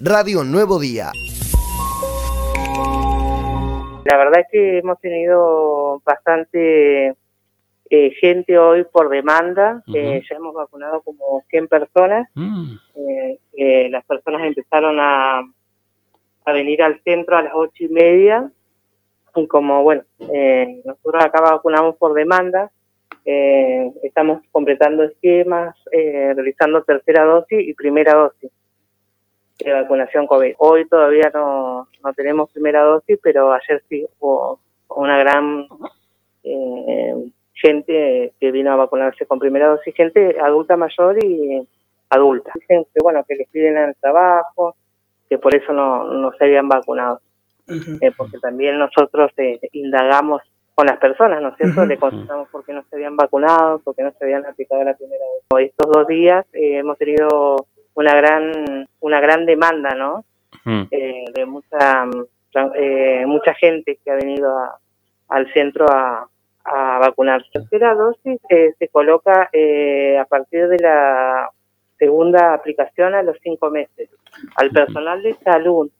Radio Nuevo Día. La verdad es que hemos tenido bastante eh, gente hoy por demanda. Eh, ya hemos vacunado como 100 personas. Mm. Eh, las personas empezaron a, a venir al centro a las ocho y media. Y como, bueno, nosotros acá vacunamos por demanda, estamos completando esquemas, realizando tercera dosis y primera dosis de vacunación COVID. Hoy todavía no, no tenemos primera dosis, pero ayer sí hubo una gran eh, gente que vino a vacunarse con primera dosis, gente adulta mayor y adulta. Dicen que, bueno, que les piden el trabajo, que por eso no, no se habían vacunado. Eh, porque también nosotros eh, indagamos con las personas, ¿no es cierto? Le consultamos por qué no se habían vacunado, por qué no se habían aplicado la primera dosis. Estos dos días hemos tenido una gran una gran demanda no eh, de mucha eh, mucha gente que ha venido al centro a, a vacunarse la tercera dosis eh, se coloca a partir de la segunda aplicación a los cinco meses. Al personal de salud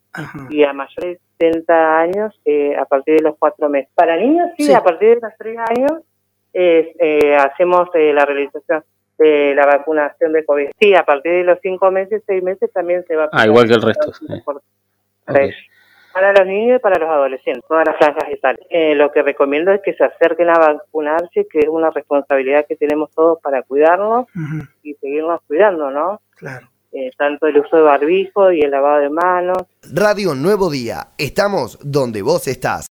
y a mayores de 60 años a partir de los cuatro meses. Para niños sí, a partir de los tres años hacemos la realización de la vacunación de COVID. Sí, a partir de los cinco meses, seis meses también se va a... Ah, igual que el resto. Para, los niños y para los adolescentes, todas las franjas etarias. Eh, lo que recomiendo es que se acerquen a vacunarse, que es una responsabilidad que tenemos todos para cuidarnos y seguirnos cuidando, ¿no? Claro. Eh, tanto el uso de barbijo y el lavado de manos. Radio Nuevo Día, estamos donde vos estás.